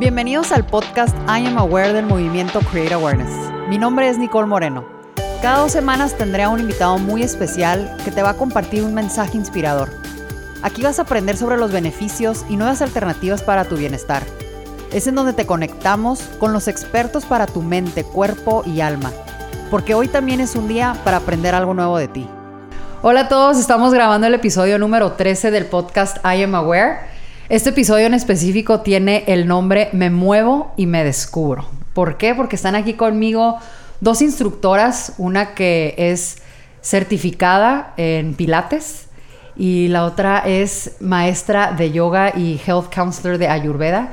Bienvenidos al podcast I Am Aware del movimiento Create Awareness. Mi nombre es Nicole Moreno. Cada dos semanas tendré a un invitado muy especial que te va a compartir un mensaje inspirador. Aquí vas a aprender sobre los beneficios y nuevas alternativas para tu bienestar. Es en donde te conectamos con los expertos para tu mente, cuerpo y alma. Porque hoy también es un día para aprender algo nuevo de ti. Hola a todos, estamos grabando el episodio número 13 del podcast I Am Aware. Este episodio en específico tiene el nombre Me muevo y me descubro. ¿Por qué? Porque están aquí conmigo dos instructoras, una que es certificada en Pilates y la otra es maestra de yoga y health counselor de Ayurveda.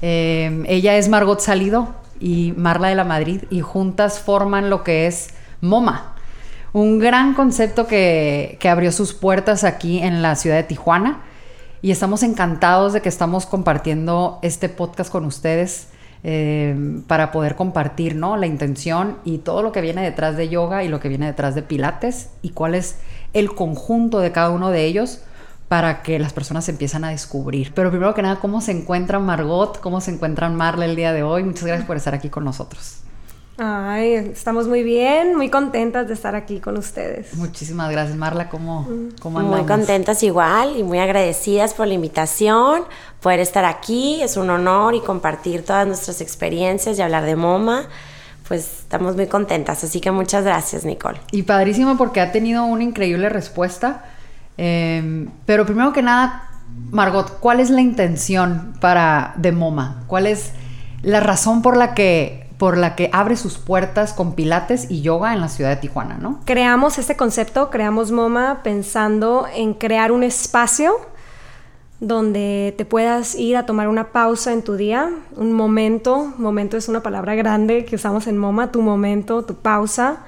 Eh, ella es Margot Salido y Marla de la Madrid y juntas forman lo que es MoMA, un gran concepto que, que abrió sus puertas aquí en la ciudad de Tijuana y estamos encantados de que estamos compartiendo este podcast con ustedes eh, para poder compartir ¿no? la intención y todo lo que viene detrás de yoga y lo que viene detrás de pilates y cuál es el conjunto de cada uno de ellos para que las personas se empiezan a descubrir. Pero primero que nada, ¿cómo se encuentran Margot? ¿Cómo se encuentran Marla el día de hoy? Muchas gracias por estar aquí con nosotros. Ay, estamos muy bien, muy contentas de estar aquí con ustedes. Muchísimas gracias, Marla. ¿Cómo, mm. cómo andamos? Muy contentas igual y muy agradecidas por la invitación, poder estar aquí. Es un honor y compartir todas nuestras experiencias y hablar de MoMA. Pues estamos muy contentas, así que muchas gracias, Nicole. Y padrísimo porque ha tenido una increíble respuesta. Em, pero primero que nada, Margot, ¿cuál es la intención para de MoMA? ¿Cuál es la razón por la que por la que abre sus puertas con pilates y yoga en la ciudad de Tijuana, ¿no? Creamos este concepto, creamos MoMA pensando en crear un espacio donde te puedas ir a tomar una pausa en tu día, un momento, momento es una palabra grande que usamos en MoMA, tu momento, tu pausa,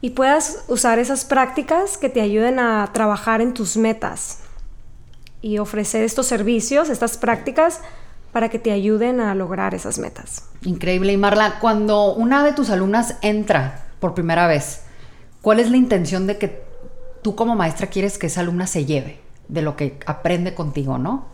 y puedas usar esas prácticas que te ayuden a trabajar en tus metas y ofrecer estos servicios, estas prácticas para que te ayuden a lograr esas metas. Increíble. Y Marla, cuando una de tus alumnas entra por primera vez, ¿cuál es la intención de que tú como maestra quieres que esa alumna se lleve de lo que aprende contigo, no?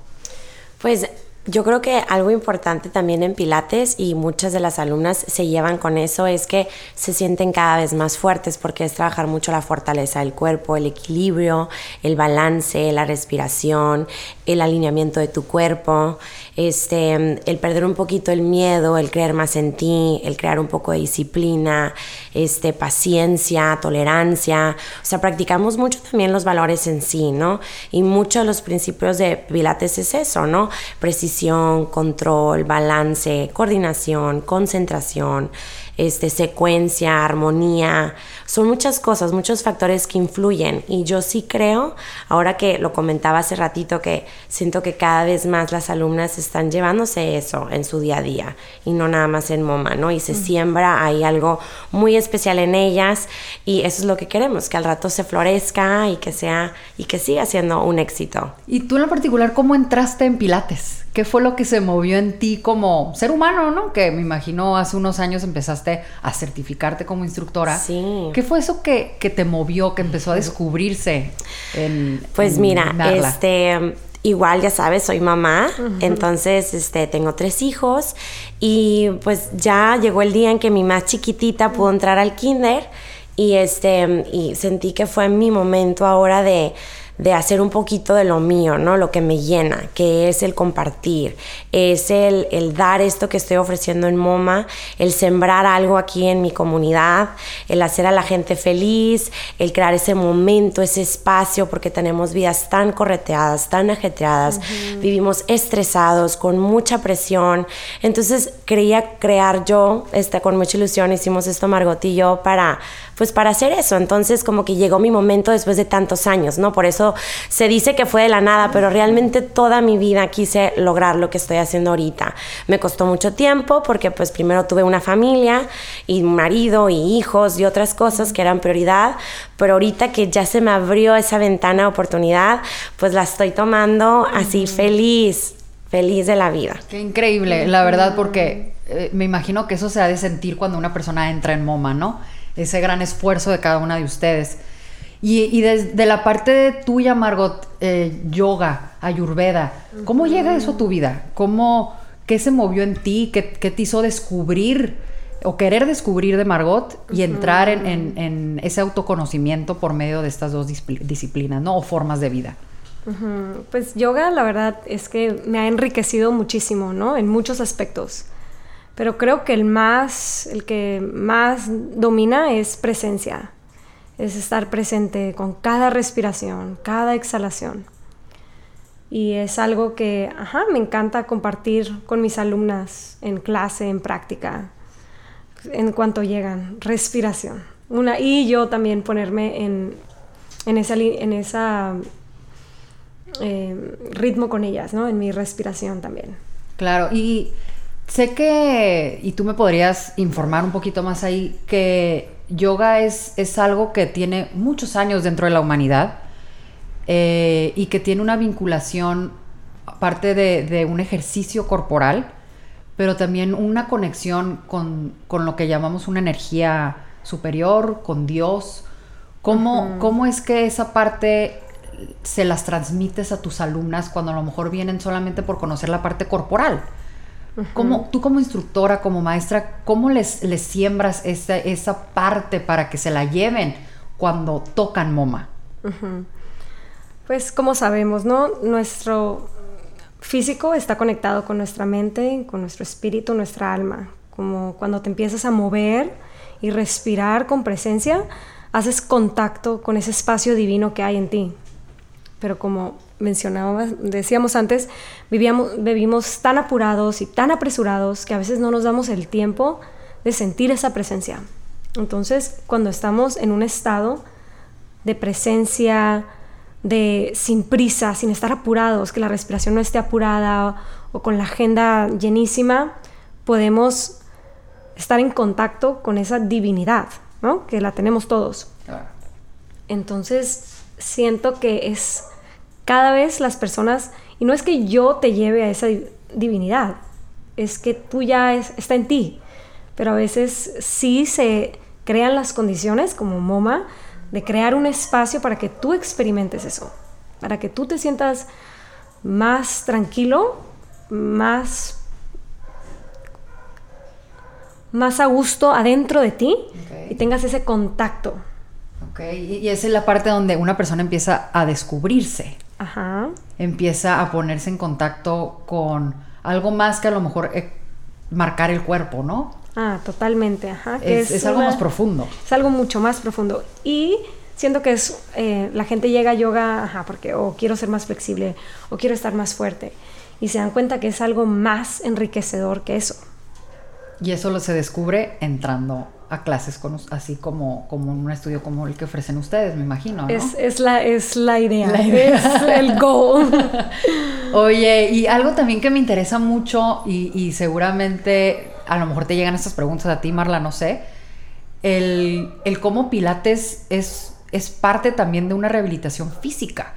Pues yo creo que algo importante también en Pilates y muchas de las alumnas se llevan con eso es que se sienten cada vez más fuertes porque es trabajar mucho la fortaleza del cuerpo, el equilibrio, el balance, la respiración, el alineamiento de tu cuerpo, este, el perder un poquito el miedo, el creer más en ti, el crear un poco de disciplina, este, paciencia, tolerancia. O sea, practicamos mucho también los valores en sí, ¿no? Y muchos de los principios de Pilates es eso, ¿no? Precisión, control, balance, coordinación, concentración este, secuencia, armonía, son muchas cosas, muchos factores que influyen y yo sí creo, ahora que lo comentaba hace ratito, que siento que cada vez más las alumnas están llevándose eso en su día a día y no nada más en MoMA, ¿no? Y se siembra ahí algo muy especial en ellas y eso es lo que queremos, que al rato se florezca y que sea y que siga siendo un éxito. ¿Y tú en lo particular cómo entraste en Pilates? ¿Qué fue lo que se movió en ti como ser humano, no? Que me imagino hace unos años empezaste a certificarte como instructora. Sí. ¿Qué fue eso que, te movió, que empezó a descubrirse en Pues mira, este igual ya sabes, soy mamá, entonces este, tengo tres hijos y pues ya llegó el día en que mi más chiquitita pudo entrar al kinder y, este, y sentí que fue mi momento ahora de de hacer un poquito de lo mío, ¿no? Lo que me llena, que es el compartir, es el, el, dar esto que estoy ofreciendo en MoMA, el sembrar algo aquí en mi comunidad, el hacer a la gente feliz, el crear ese momento, ese espacio, porque tenemos vidas tan correteadas, tan ajetreadas, vivimos estresados, con mucha presión. Entonces quería crear yo, este, con mucha ilusión, hicimos esto Margot y yo para pues para hacer eso. Entonces como que llegó mi momento después de tantos años, ¿no? Por eso se dice que fue de la nada, pero realmente toda mi vida quise lograr lo que estoy haciendo ahorita. Me costó mucho tiempo porque pues primero tuve una familia y marido y hijos y otras cosas que eran prioridad, pero ahorita que ya se me abrió esa ventana de oportunidad, pues la estoy tomando así feliz, feliz de la vida. Qué increíble, la verdad, porque eh, me imagino que eso se ha de sentir cuando una persona entra en MoMA, ¿no? ese gran esfuerzo de cada una de ustedes. Y, desde la parte de tuya, Margot, eh, yoga, ayurveda, ¿cómo llega eso a tu vida? ¿Cómo, ¿qué se movió en ti? ¿Qué, te hizo descubrir o querer descubrir de Margot y entrar en, ese autoconocimiento por medio de estas dos disciplinas, ¿no? O formas de vida. Pues yoga, la verdad, es que me ha enriquecido muchísimo, ¿no? En muchos aspectos. Pero creo que el más, el que más domina es presencia. Es estar presente con cada respiración, cada exhalación. Y es algo que, ajá, me encanta compartir con mis alumnas en clase, en práctica, en cuanto llegan. Respiración. Una, y yo también ponerme en, en esa, en esa eh, ritmo con ellas, ¿no? En mi respiración también. Claro, y sé que, y tú me podrías informar un poquito más ahí, que yoga es, es algo que tiene muchos años dentro de la humanidad eh, y que tiene una vinculación, aparte de, un ejercicio corporal, pero también una conexión con, lo que llamamos una energía superior, con Dios. ¿Cómo, ¿Cómo es que esa parte se las transmites a tus alumnas cuando a lo mejor vienen solamente por conocer la parte corporal? Tú como instructora, como maestra, cómo les, les siembras esa, esa, parte para que se la lleven cuando tocan MoMA? Pues como sabemos, ¿no? Nuestro físico está conectado con nuestra mente, con nuestro espíritu, nuestra alma. Como cuando te empiezas a mover y respirar con presencia, haces contacto con ese espacio divino que hay en ti pero como mencionaba, decíamos antes, vivíamos, vivimos tan apurados y tan apresurados que a veces no nos damos el tiempo de sentir esa presencia. Entonces, cuando estamos en un estado de presencia, de sin prisa, sin estar apurados, que la respiración no esté apurada o con la agenda llenísima, podemos estar en contacto con esa divinidad, ¿no? Que la tenemos todos. Entonces, siento que es cada vez las personas, y no es que yo te lleve a esa divinidad, es que tú ya está en ti, pero a veces sí se crean las condiciones como MoMA de crear un espacio para que tú experimentes eso, para que tú te sientas más tranquilo, más más a gusto adentro de ti y tengas ese contacto. Ok, y esa es la parte donde una persona empieza a descubrirse. Ajá. empieza a ponerse en contacto con algo más que a lo mejor eh, marcar el cuerpo, ¿no? Ah, totalmente, ajá. es, algo más profundo. Es algo mucho más profundo. Y siento que es, eh, la gente llega a yoga, ajá, porque o quiero ser más flexible, o quiero estar más fuerte. Y se dan cuenta que es algo más enriquecedor que eso. Y eso lo se descubre entrando a clases con, así como, como un estudio como el que ofrecen ustedes, me imagino. ¿no? Es, la, es la idea, es el goal. Oye, y algo también que me interesa mucho y, seguramente a lo mejor te llegan estas preguntas a ti, Marla, no sé, el, cómo Pilates es, es parte también de una rehabilitación física.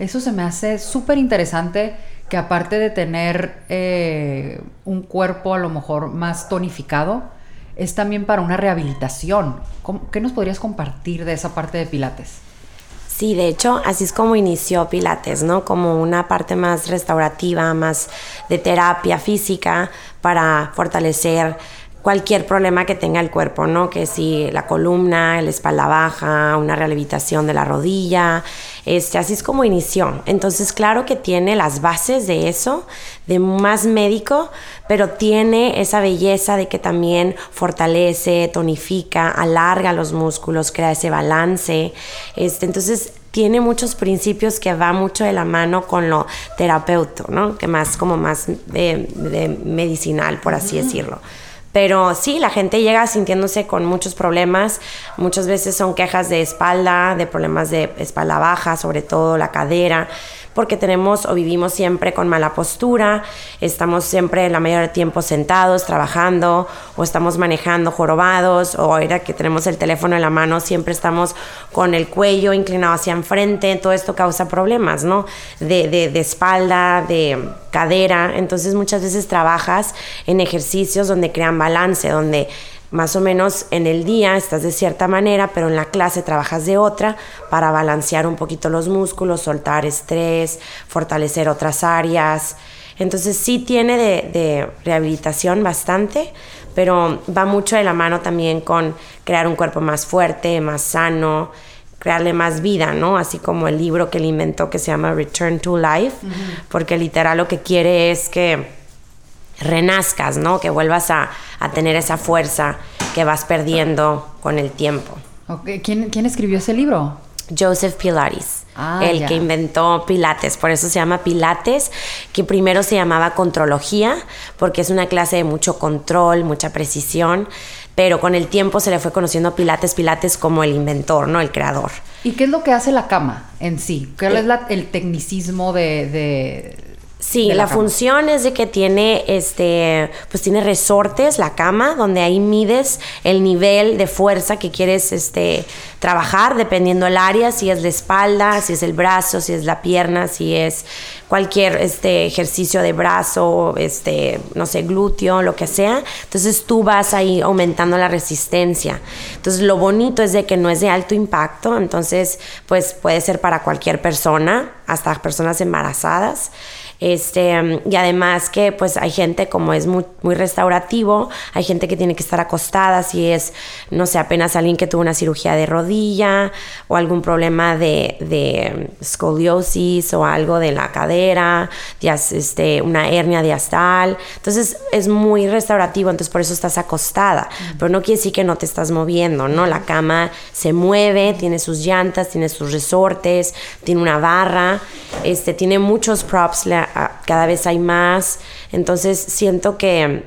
Eso se me hace súper interesante que aparte de tener eh, un cuerpo a lo mejor más tonificado, es también para una rehabilitación. ¿Qué nos podrías compartir de esa parte de Pilates? Sí, de hecho, así es como inició Pilates, ¿no? Como una parte más restaurativa, más de terapia física para fortalecer cualquier problema que tenga el cuerpo, ¿no? Que si la columna, la espalda baja, una rehabilitación de la rodilla, este, así es como inició. Entonces, claro que tiene las bases de eso, de más médico, pero tiene esa belleza de que también fortalece, tonifica, alarga los músculos, crea ese balance. Este, entonces, tiene muchos principios que va mucho de la mano con lo terapeuta, ¿no? Que más como más de, medicinal, por así decirlo. Pero sí, la gente llega sintiéndose con muchos problemas. Muchas veces son quejas de espalda, de problemas de espalda baja, sobre todo la cadera porque tenemos o vivimos siempre con mala postura, estamos siempre la mayor tiempo sentados, trabajando, o estamos manejando jorobados, o era que tenemos el teléfono en la mano, siempre estamos con el cuello inclinado hacia enfrente, todo esto causa problemas, ¿no? De, de espalda, de cadera, entonces muchas veces trabajas en ejercicios donde crean balance, donde más o menos en el día estás de cierta manera, pero en la clase trabajas de otra para balancear un poquito los músculos, soltar estrés, fortalecer otras áreas. Entonces sí tiene de, de rehabilitación bastante, pero va mucho de la mano también con crear un cuerpo más fuerte, más sano, crearle más vida, ¿no? Así como el libro que él inventó que se llama Return to Life, porque literal lo que quiere es que renazcas, ¿no? Que vuelvas a, a tener esa fuerza que vas perdiendo con el tiempo. Okay. ¿Quién, ¿Quién escribió ese libro? Joseph Pilates. Ah, el que inventó Pilates, por eso se llama Pilates, que primero se llamaba contrología, porque es una clase de mucho control, mucha precisión, pero con el tiempo se le fue conociendo a Pilates, Pilates como el inventor, ¿no? El creador. ¿Y qué es lo que hace la cama en sí? ¿Cuál es la- el tecnicismo de... de- Sí, la, función es de que tiene este, pues tiene resortes, la cama, donde ahí mides el nivel de fuerza que quieres este, trabajar, dependiendo el área, si es la espalda, si es el brazo, si es la pierna, si es cualquier este, ejercicio de brazo, este, no sé, glúteo, lo que sea. Entonces tú vas ahí aumentando la resistencia. Entonces lo bonito es de que no es de alto impacto, entonces pues puede ser para cualquier persona, hasta personas embarazadas. Este, y además que pues hay gente como es muy, muy restaurativo, hay gente que tiene que estar acostada si es, no sé, apenas alguien que tuvo una cirugía de rodilla o algún problema de, de escoliosis o algo de la cadera, este, una hernia diastal. Entonces es muy restaurativo, entonces por eso estás acostada, pero no quiere decir que no te estás moviendo, ¿no? La cama se mueve, tiene sus llantas, tiene sus resortes, tiene una barra, este, tiene muchos props, la- cada vez hay más, entonces siento que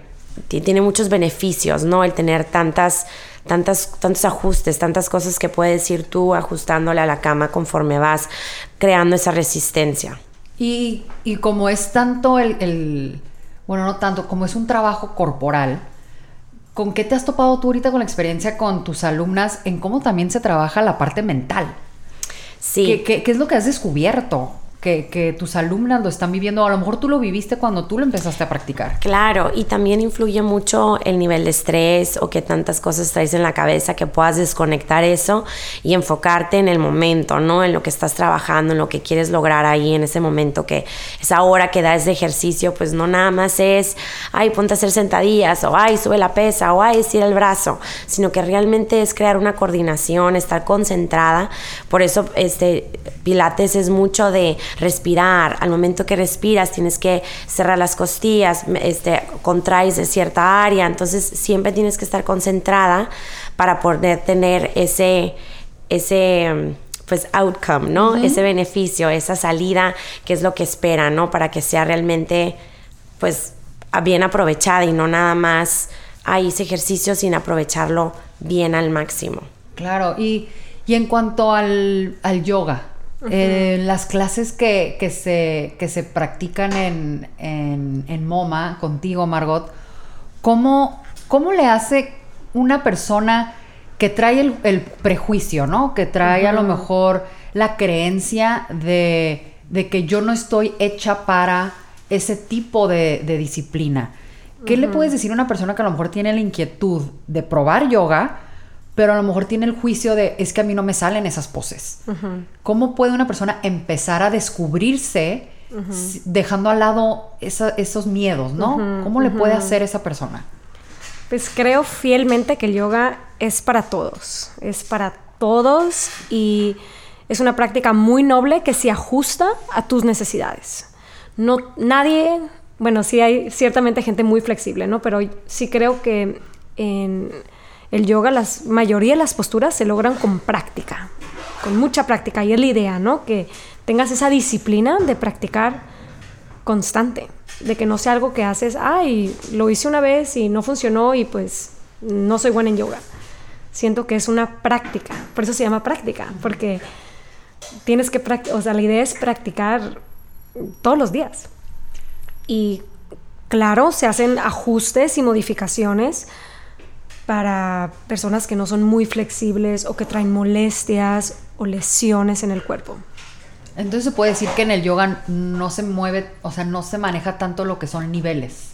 ti- tiene muchos beneficios, ¿no? El tener tantas, tantas, tantos ajustes, tantas cosas que puedes ir tú ajustándole a la cama conforme vas creando esa resistencia. Y, y como es tanto el, el- Bueno, no tanto, como es un trabajo corporal, ¿con qué te has topado tú ahorita con la experiencia con tus alumnas en cómo también se trabaja la parte mental? Sí. ¿Qué, qué, qué es lo que has descubierto? Que, tus alumnas lo están viviendo, a lo mejor tú lo viviste cuando tú lo empezaste a practicar. Claro, y también influye mucho el nivel de estrés o que tantas cosas traes en la cabeza que puedas desconectar eso y enfocarte en el momento, ¿no? En lo que estás trabajando, en lo que quieres lograr ahí en ese momento que esa hora que das de ejercicio, pues no nada más es, ay, ponte a hacer sentadillas o ay, sube la pesa o ay, estira el brazo, sino que realmente es crear una coordinación, estar concentrada. Por eso este Pilates es mucho de respirar. Al momento que respiras tienes que cerrar las costillas, este, contraes de cierta área, entonces siempre tienes que estar concentrada para poder tener ese, ese pues outcome, ¿no? Ese beneficio, esa salida que es lo que espera, ¿no? Para que sea realmente pues bien aprovechada y no nada más ahí ese ejercicio sin aprovecharlo bien al máximo. Claro, y, y en cuanto al, al yoga, eh, las clases que, que se, que se practican en, en, en MoMA contigo, Margot, ¿cómo, cómo le hace una persona que trae el, el prejuicio, ¿no? Que trae a lo mejor la creencia de, de que yo no estoy hecha para ese tipo de, de disciplina. ¿Qué le puedes decir a una persona que a lo mejor tiene la inquietud de probar yoga, pero a lo mejor tiene el juicio de es que a mí no me salen esas poses? ¿Cómo puede una persona empezar a descubrirse dejando al lado esa- esos miedos, ¿no? ¿Cómo le puede hacer esa persona? Pues creo fielmente que el yoga es para todos, es para todos y es una práctica muy noble que se ajusta a tus necesidades. No, nadie, bueno, sí hay ciertamente gente muy flexible, ¿no? Pero sí creo que en el yoga la mayoría de las posturas se logran con práctica, con mucha práctica y es la idea, ¿no? Que tengas esa disciplina de practicar constante, de que no sea algo que haces, ay, lo hice una vez y no funcionó y pues no soy buena en yoga. Siento que es una práctica, por eso se llama práctica, porque tienes que practicar, o sea, la idea es practicar todos los días. Y claro, se hacen ajustes y modificaciones para personas que no son muy flexibles o que traen molestias o lesiones en el cuerpo. Entonces se puede decir que en el yoga no se mueve, o sea, no se maneja tanto lo que son niveles.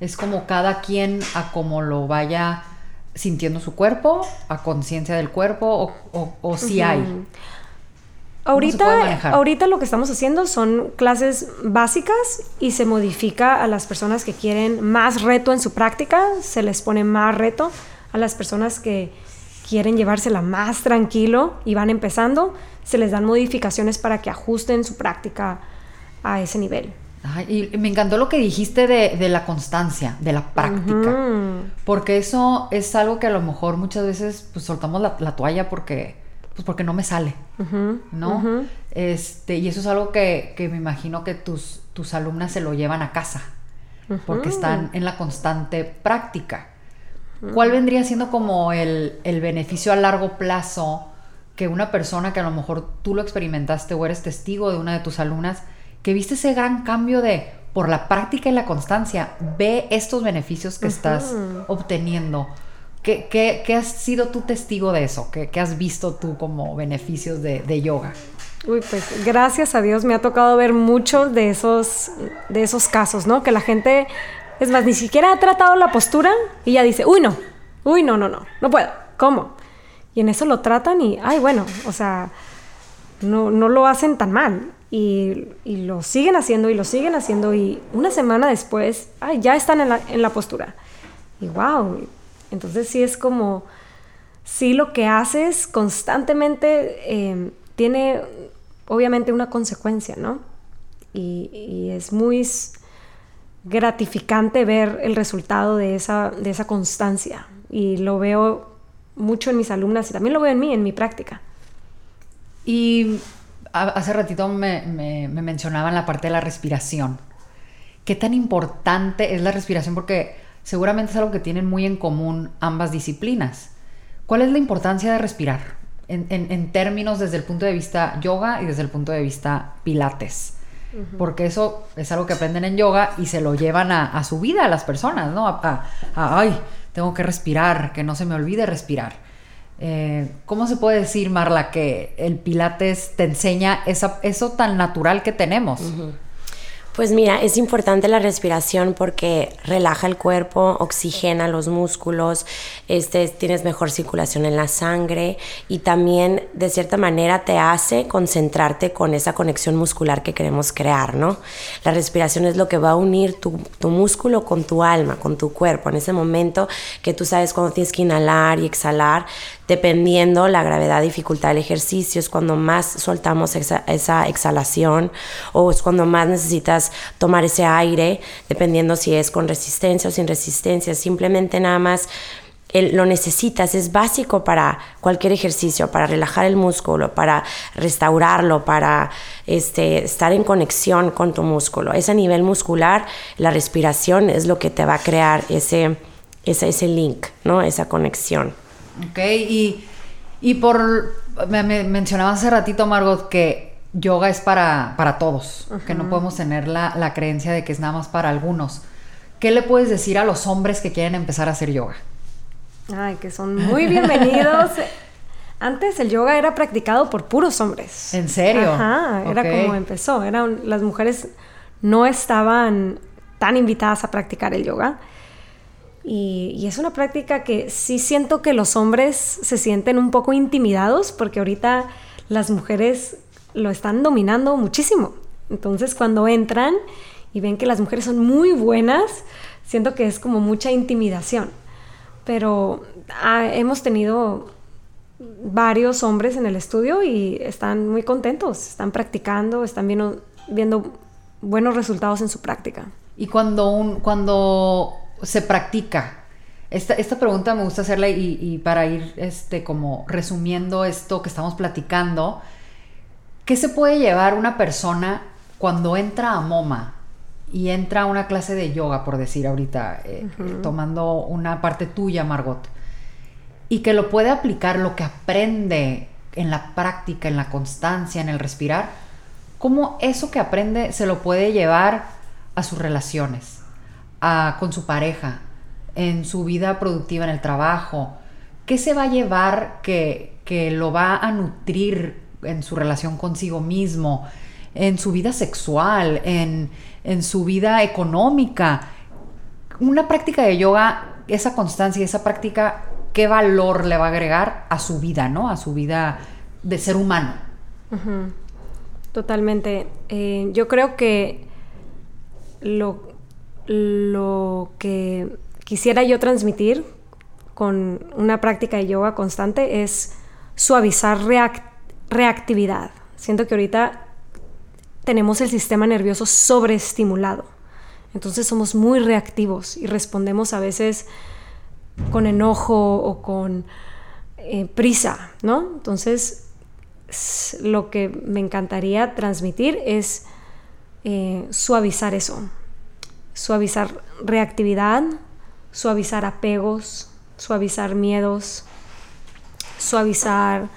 Es como cada quien a como lo vaya sintiendo su cuerpo, a conciencia del cuerpo, o, o, o si hay. Ahorita, ahorita lo que estamos haciendo son clases básicas y se modifica a las personas que quieren más reto en su práctica, se les pone más reto a las personas que quieren llevársela más tranquilo y van empezando, se les dan modificaciones para que ajusten su práctica a ese nivel. y me encantó lo que dijiste de, la constancia, de la práctica, porque eso es algo que a lo mejor muchas veces pues soltamos la toalla porque pues porque no me sale, ¿no? este, y eso es algo que, me imagino que tus, tus alumnas se lo llevan a casa, porque están en la constante práctica. ¿Cuál vendría siendo como el, el, beneficio a largo plazo que una persona que a lo mejor tú lo experimentaste o eres testigo de una de tus alumnas, que viste ese gran cambio de por la práctica y la constancia, ve estos beneficios que estás obteniendo? ¿Qué, qué, has sido tu testigo de eso? ¿Qué, has visto tú como beneficios de, yoga? Uy, pues gracias a Dios me ha tocado ver muchos de esos, de esos casos, ¿no? Que la gente, es más, ni siquiera ha tratado la postura y ya dice, uy, no, uy, no, no, no, no puedo, ¿cómo? Y en eso lo tratan y, ay, bueno, o sea, no, no lo hacen tan mal. Y, y, lo siguen haciendo y lo siguen haciendo y una semana después, ay, ya están en la, en la postura. Y wow, entonces sí es como, sí lo que haces constantemente em, tiene obviamente una consecuencia, ¿no? Y, es muy gratificante ver el resultado de esa, de esa constancia. Y lo veo mucho en mis alumnas y también lo veo en mí, en mi práctica. Y hace ratito me, me, me mencionaban la parte de la respiración. ¿Qué tan importante es la respiración? Porque seguramente es algo que tienen muy en común ambas disciplinas. ¿Cuál es la importancia de respirar en, términos desde el punto de vista yoga y desde el punto de vista pilates? Porque eso es algo que aprenden en yoga y se lo llevan a, su vida a las personas, ¿no? A, ay, tengo que respirar, que no se me olvide respirar. Eh, ¿Cómo se puede decir, Marla, que el pilates te enseña eso tan natural que tenemos? Pues mira, es importante la respiración porque relaja el cuerpo, oxigena los músculos, este, tienes mejor circulación en la sangre y también de cierta manera te hace concentrarte con esa conexión muscular que queremos crear, ¿no? La respiración es lo que va a unir tu, tu músculo con tu alma, con tu cuerpo. En ese momento que tú sabes cuando tienes que inhalar y exhalar, dependiendo la gravedad, dificultad del ejercicio, es cuando más soltamos esa, exhalación o es cuando más necesitas tomar ese aire, dependiendo si es con resistencia o sin resistencia, simplemente nada más lo necesitas, es básico para cualquier ejercicio, para relajar el músculo, para restaurarlo, para este, estar en conexión con tu músculo. Es a nivel muscular, la respiración es lo que te va a crear ese, ese, ese link, ¿no? esa conexión. Ok, y, por, me, mencionaba hace ratito, Margot, que yoga es para, para todos, que no podemos tener la, la, creencia de que es nada más para algunos. ¿Qué le puedes decir a los hombres que quieren empezar a hacer yoga? Ay, que son muy bienvenidos. Antes el yoga era practicado por puros hombres. ¿En serio? Ajá, era como empezó. Eran, las mujeres no estaban tan invitadas a practicar el yoga. Y, es una práctica que sí siento que los hombres se sienten un poco intimidados porque ahorita las mujeres lo están dominando muchísimo. Entonces cuando entran y ven que las mujeres son muy buenas, siento que es como mucha intimidación. Pero ah, hemos tenido varios hombres en el estudio y están muy contentos, están practicando, están viendo, viendo buenos resultados en su práctica. Y cuando, un, cuando se practica? Esta, esta pregunta me gusta hacerla y, para ir este, como resumiendo esto que estamos platicando, ¿qué se puede llevar una persona cuando entra a MoMA y entra a una clase de yoga, por decir ahorita, eh, tomando una parte tuya, Margot, y que lo puede aplicar, lo que aprende en la práctica, en la constancia, en el respirar, ¿cómo eso que aprende se lo puede llevar a sus relaciones? Con su pareja, en su vida productiva, en el trabajo? ¿Qué se va a llevar que, que lo va a nutrir en su relación consigo mismo, en su vida sexual, en, en su vida económica? Una práctica de yoga, esa constancia, esa práctica, ¿qué valor le va a agregar a su vida, ¿no? A su vida de ser humano. Totalmente. Eh, yo creo que lo, lo que quisiera yo transmitir con una práctica de yoga constante es suavizar reactividad. Siento que ahorita tenemos el sistema nervioso sobreestimulado. Entonces somos muy reactivos y respondemos a veces con enojo o con eh, prisa, ¿no? Entonces lo que me encantaría transmitir es eh, suavizar eso, suavizar reactividad, suavizar apegos, suavizar miedos, suavizar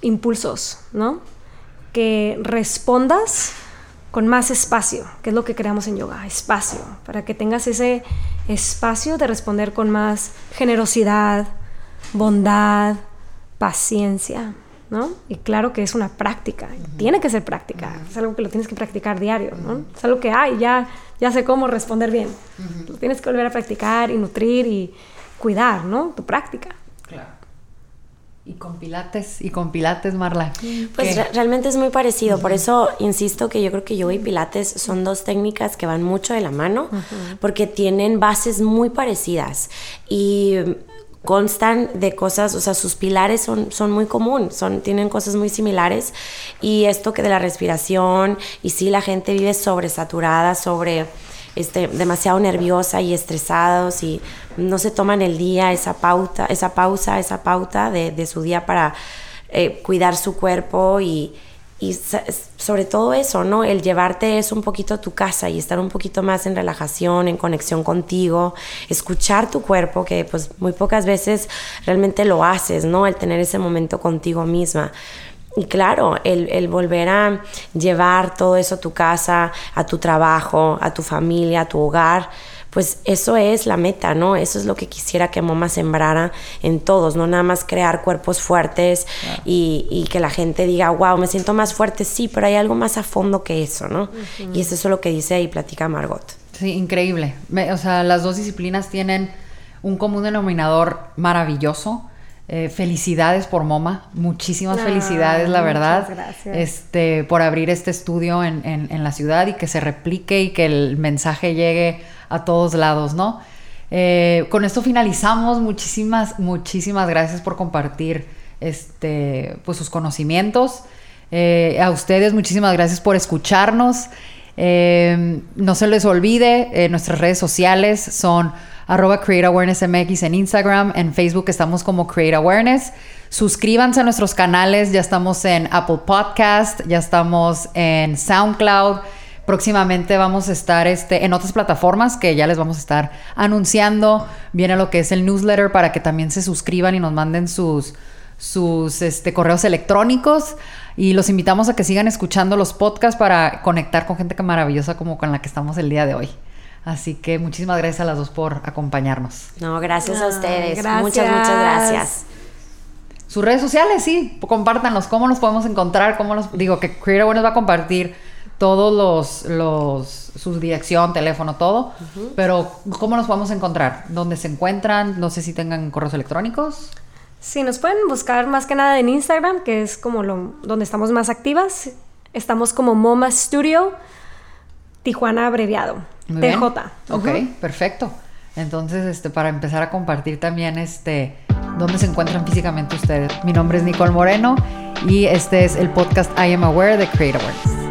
impulsos, ¿no? Que respondas con más espacio, que es lo que creamos en yoga, espacio, para que tengas ese espacio de responder con más generosidad, bondad, paciencia, ¿no? Y claro que es una práctica, tiene que ser práctica, es algo que lo tienes que practicar diario, ¿no? Es algo que, ay, ya, ya sé cómo responder bien. Lo tienes que volver a practicar y nutrir y cuidar, ¿no? Tu práctica. Claro. Y con pilates, y con pilates, Marla. Pues realmente es muy parecido, por eso insisto que yo creo que yoga y pilates son dos técnicas que van mucho de la mano, porque tienen bases muy parecidas y constan de cosas, o sea, sus pilares son, son muy común, son, tienen cosas muy similares. Y esto que de la respiración y sí la gente vive sobresaturada, sobre este, demasiado nerviosa y estresados y no se toman el día, esa pauta, esa pausa, esa pauta de, su día para eh, cuidar su cuerpo y, y sobre todo eso, ¿no? El llevarte eso un poquito a tu casa y estar un poquito más en relajación, en conexión contigo, escuchar tu cuerpo, que pues muy pocas veces realmente lo haces, ¿no? El tener ese momento contigo misma. Y claro, el, el, volver a llevar todo eso a tu casa, a tu trabajo, a tu familia, a tu hogar, pues eso es la meta, ¿no? Eso es lo que quisiera que Moma sembrara en todos, no nada más crear cuerpos fuertes y, que la gente diga, wow, me siento más fuerte, sí, pero hay algo más a fondo que eso, ¿no? Y es eso lo que dice y platica Margot. Sí, increíble. o sea, las dos disciplinas tienen un común denominador maravilloso. Eh, felicidades por MoMA, muchísimas felicidades, la verdad, este, por abrir este estudio en, en, la ciudad y que se replique y que el mensaje llegue a todos lados, ¿no? Eh, con esto finalizamos. Muchísimas, muchísimas gracias por compartir este, pues, sus conocimientos. Eh, a ustedes, muchísimas gracias por escucharnos. Eh, no se les olvide, nuestras redes sociales son arroba Create Awareness MX en Instagram, en Facebook estamos como Create Awareness. Suscríbanse a nuestros canales, ya estamos en Apple Podcast, ya estamos en SoundCloud. Próximamente vamos a estar este, en otras plataformas que ya les vamos a estar anunciando. Viene lo que es el newsletter para que también se suscriban y nos manden sus, sus este, correos electrónicos. Y los invitamos a que sigan escuchando los podcasts para conectar con gente maravillosa como con la que estamos el día de hoy. Así que muchísimas gracias a las dos por acompañarnos. No, gracias a ustedes. Muchas, muchas gracias. Sus redes sociales, sí, compártanlos. ¿Cómo nos podemos encontrar? ¿Cómo los digo que Creator nos va a compartir? Todos los, los su dirección, teléfono, todo. Pero, ¿cómo nos podemos encontrar? ¿Dónde se encuentran? No sé si tengan correos electrónicos. Sí, nos pueden buscar más que nada en Instagram, que es como lo, donde estamos más activas. Estamos como MoMA Studio, Tijuana abreviado, TJ. Ok, perfecto. Entonces, este, para empezar a compartir también, este, dónde se encuentran físicamente ustedes. Mi nombre es Nicole Moreno y este es el podcast I Am Aware de Create Awareness.